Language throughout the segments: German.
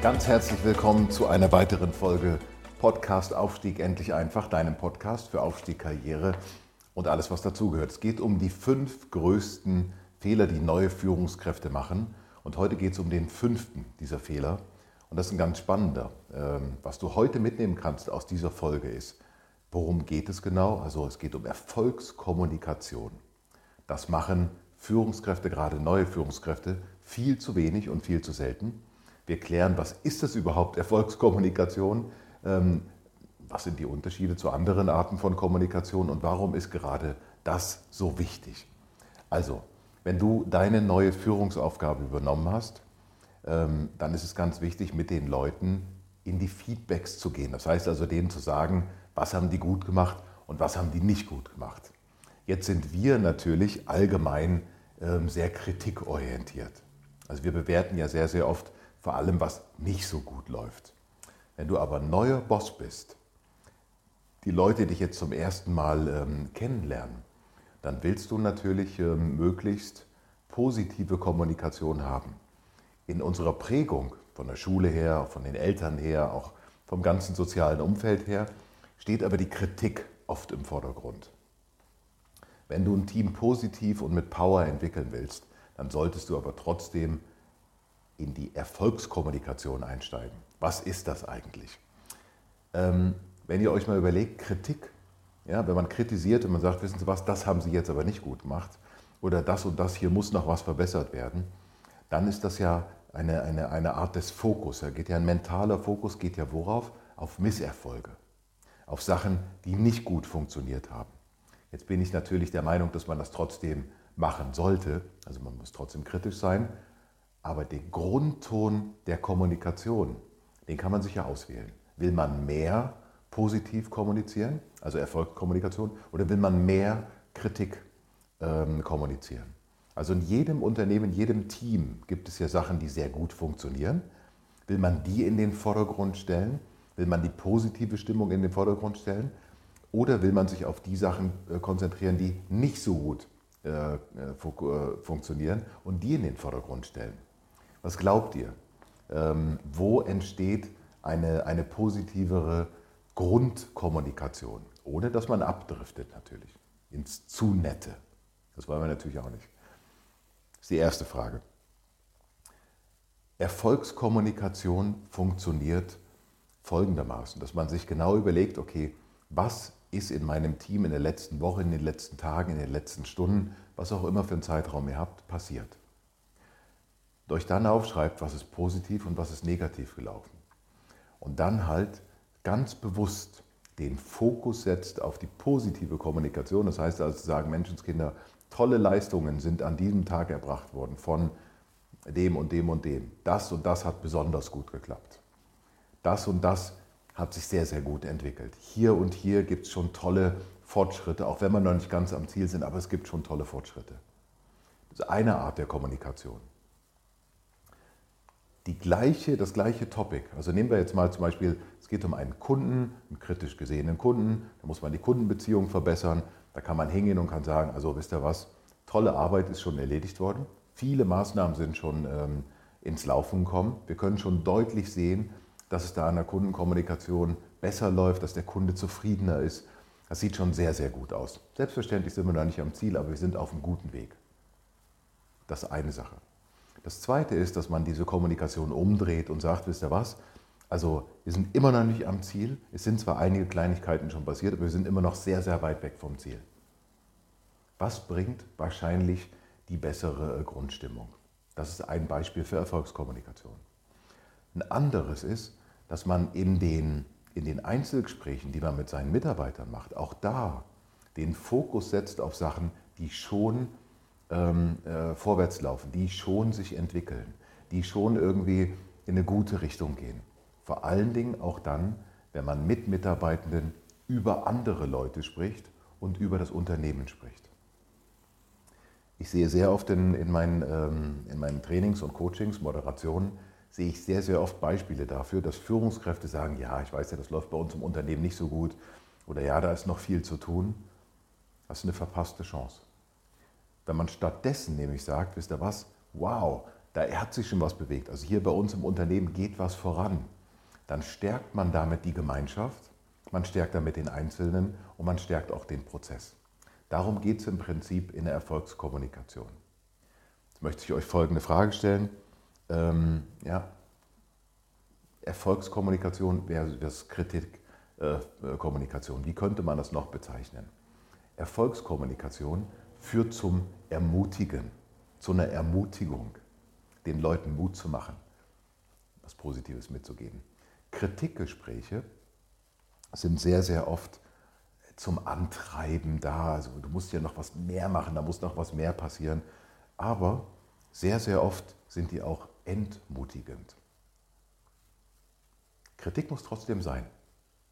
Ganz herzlich willkommen zu einer weiteren Folge Podcast Aufstieg endlich einfach, deinem Podcast für Aufstieg, Karriere und alles, was dazugehört. Es geht um die fünf größten Fehler, die neue Führungskräfte machen. Und heute geht es um den fünften dieser Fehler. Und das ist ein ganz spannender. Ähm, was du heute mitnehmen kannst aus dieser Folge ist, worum geht es genau? Also es geht um Erfolgskommunikation. Das machen Führungskräfte, gerade neue Führungskräfte, viel zu wenig und viel zu selten. Wir klären, was ist das überhaupt, Erfolgskommunikation? Ähm, was sind die Unterschiede zu anderen Arten von Kommunikation und warum ist gerade das so wichtig? Also, wenn du deine neue Führungsaufgabe übernommen hast, ähm, dann ist es ganz wichtig, mit den Leuten in die Feedbacks zu gehen. Das heißt also, denen zu sagen, was haben die gut gemacht und was haben die nicht gut gemacht. Jetzt sind wir natürlich allgemein ähm, sehr kritikorientiert. Also wir bewerten ja sehr, sehr oft vor allem was nicht so gut läuft. Wenn du aber neuer Boss bist, die Leute dich jetzt zum ersten Mal ähm, kennenlernen, dann willst du natürlich ähm, möglichst positive Kommunikation haben. In unserer Prägung, von der Schule her, von den Eltern her, auch vom ganzen sozialen Umfeld her, steht aber die Kritik oft im Vordergrund. Wenn du ein Team positiv und mit Power entwickeln willst, dann solltest du aber trotzdem in die Erfolgskommunikation einsteigen. Was ist das eigentlich? Ähm, wenn ihr euch mal überlegt, Kritik, ja, wenn man kritisiert und man sagt, wissen Sie was, das haben Sie jetzt aber nicht gut gemacht oder das und das hier muss noch was verbessert werden, dann ist das ja eine, eine, eine Art des Fokus. Da geht ja ein mentaler Fokus, geht ja worauf? Auf Misserfolge, auf Sachen, die nicht gut funktioniert haben. Jetzt bin ich natürlich der Meinung, dass man das trotzdem machen sollte. Also man muss trotzdem kritisch sein, aber den Grundton der Kommunikation, den kann man sich ja auswählen. Will man mehr positiv kommunizieren, also Erfolgskommunikation, oder will man mehr Kritik ähm, kommunizieren? Also in jedem Unternehmen, in jedem Team gibt es ja Sachen, die sehr gut funktionieren. Will man die in den Vordergrund stellen? Will man die positive Stimmung in den Vordergrund stellen? Oder will man sich auf die Sachen äh, konzentrieren, die nicht so gut äh, äh, funktionieren und die in den Vordergrund stellen? Was glaubt ihr? Ähm, wo entsteht eine, eine positivere Grundkommunikation? Ohne dass man abdriftet natürlich ins zu nette. Das wollen wir natürlich auch nicht. Das ist die erste Frage. Erfolgskommunikation funktioniert folgendermaßen, dass man sich genau überlegt, okay, was ist in meinem Team in der letzten Woche, in den letzten Tagen, in den letzten Stunden, was auch immer für einen Zeitraum ihr habt, passiert euch dann aufschreibt, was ist positiv und was ist negativ gelaufen. Und dann halt ganz bewusst den Fokus setzt auf die positive Kommunikation. Das heißt also zu sagen, Menschenskinder, tolle Leistungen sind an diesem Tag erbracht worden von dem und dem und dem. Das und das hat besonders gut geklappt. Das und das hat sich sehr, sehr gut entwickelt. Hier und hier gibt es schon tolle Fortschritte, auch wenn wir noch nicht ganz am Ziel sind, aber es gibt schon tolle Fortschritte. Das ist eine Art der Kommunikation die gleiche, das gleiche Topic. Also nehmen wir jetzt mal zum Beispiel, es geht um einen Kunden, einen kritisch gesehenen Kunden, da muss man die Kundenbeziehung verbessern, da kann man hingehen und kann sagen, also wisst ihr was, tolle Arbeit ist schon erledigt worden, viele Maßnahmen sind schon ähm, ins Laufen gekommen, wir können schon deutlich sehen, dass es da an der Kundenkommunikation besser läuft, dass der Kunde zufriedener ist. Das sieht schon sehr, sehr gut aus. Selbstverständlich sind wir noch nicht am Ziel, aber wir sind auf einem guten Weg. Das ist eine Sache. Das Zweite ist, dass man diese Kommunikation umdreht und sagt, wisst ihr was, also wir sind immer noch nicht am Ziel. Es sind zwar einige Kleinigkeiten schon passiert, aber wir sind immer noch sehr, sehr weit weg vom Ziel. Was bringt wahrscheinlich die bessere Grundstimmung? Das ist ein Beispiel für Erfolgskommunikation. Ein anderes ist, dass man in den, in den Einzelgesprächen, die man mit seinen Mitarbeitern macht, auch da den Fokus setzt auf Sachen, die schon ähm, äh, vorwärts laufen, die schon sich entwickeln, die schon irgendwie in eine gute Richtung gehen. Vor allen Dingen auch dann, wenn man mit Mitarbeitenden über andere Leute spricht und über das Unternehmen spricht. Ich sehe sehr oft in, in, meinen, ähm, in meinen Trainings und Coachings, Moderationen, sehe ich sehr, sehr oft Beispiele dafür, dass Führungskräfte sagen, ja, ich weiß ja, das läuft bei uns im Unternehmen nicht so gut oder ja, da ist noch viel zu tun. Das ist eine verpasste Chance. Wenn man stattdessen nämlich sagt, wisst ihr was, wow, da hat sich schon was bewegt, also hier bei uns im Unternehmen geht was voran, dann stärkt man damit die Gemeinschaft, man stärkt damit den Einzelnen und man stärkt auch den Prozess. Darum geht es im Prinzip in der Erfolgskommunikation. Jetzt möchte ich euch folgende Frage stellen. Ähm, ja, Erfolgskommunikation versus Kritikkommunikation. Äh, Wie könnte man das noch bezeichnen? Erfolgskommunikation führt zum Ermutigen, zu einer Ermutigung, den Leuten Mut zu machen, was Positives mitzugeben. Kritikgespräche sind sehr, sehr oft zum Antreiben da. Also du musst ja noch was mehr machen, da muss noch was mehr passieren. Aber sehr, sehr oft sind die auch entmutigend. Kritik muss trotzdem sein.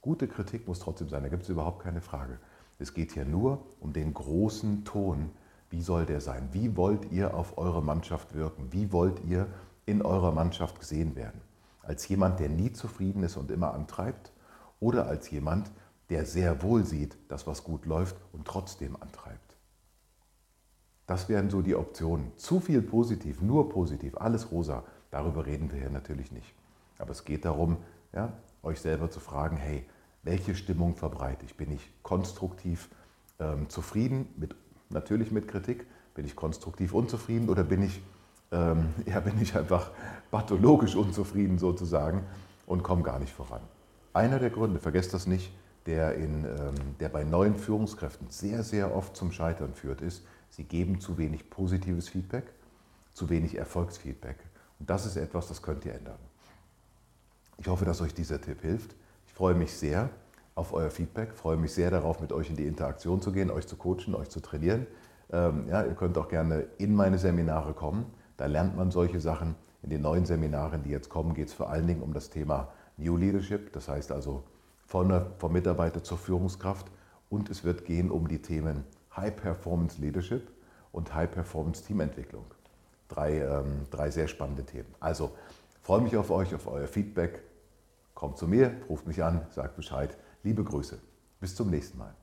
Gute Kritik muss trotzdem sein, da gibt es überhaupt keine Frage. Es geht hier nur um den großen Ton. Wie soll der sein? Wie wollt ihr auf eure Mannschaft wirken? Wie wollt ihr in eurer Mannschaft gesehen werden? Als jemand, der nie zufrieden ist und immer antreibt? Oder als jemand, der sehr wohl sieht, dass was gut läuft und trotzdem antreibt? Das wären so die Optionen. Zu viel positiv, nur positiv, alles rosa, darüber reden wir hier natürlich nicht. Aber es geht darum, ja, euch selber zu fragen, hey, welche Stimmung verbreite ich? Bin ich konstruktiv ähm, zufrieden, mit, natürlich mit Kritik? Bin ich konstruktiv unzufrieden oder bin ich, ähm, ja, bin ich einfach pathologisch unzufrieden sozusagen und komme gar nicht voran? Einer der Gründe, vergesst das nicht, der, in, ähm, der bei neuen Führungskräften sehr, sehr oft zum Scheitern führt, ist, sie geben zu wenig positives Feedback, zu wenig Erfolgsfeedback. Und das ist etwas, das könnt ihr ändern. Ich hoffe, dass euch dieser Tipp hilft freue mich sehr auf euer Feedback, freue mich sehr darauf, mit euch in die Interaktion zu gehen, euch zu coachen, euch zu trainieren. Ähm, ja, ihr könnt auch gerne in meine Seminare kommen. Da lernt man solche Sachen. In den neuen Seminaren, die jetzt kommen, geht es vor allen Dingen um das Thema New Leadership, das heißt also von vom Mitarbeiter zur Führungskraft. Und es wird gehen um die Themen High Performance Leadership und High Performance Teamentwicklung. Drei, ähm, drei sehr spannende Themen. Also freue mich auf euch, auf euer Feedback. Kommt zu mir, ruft mich an, sagt Bescheid. Liebe Grüße. Bis zum nächsten Mal.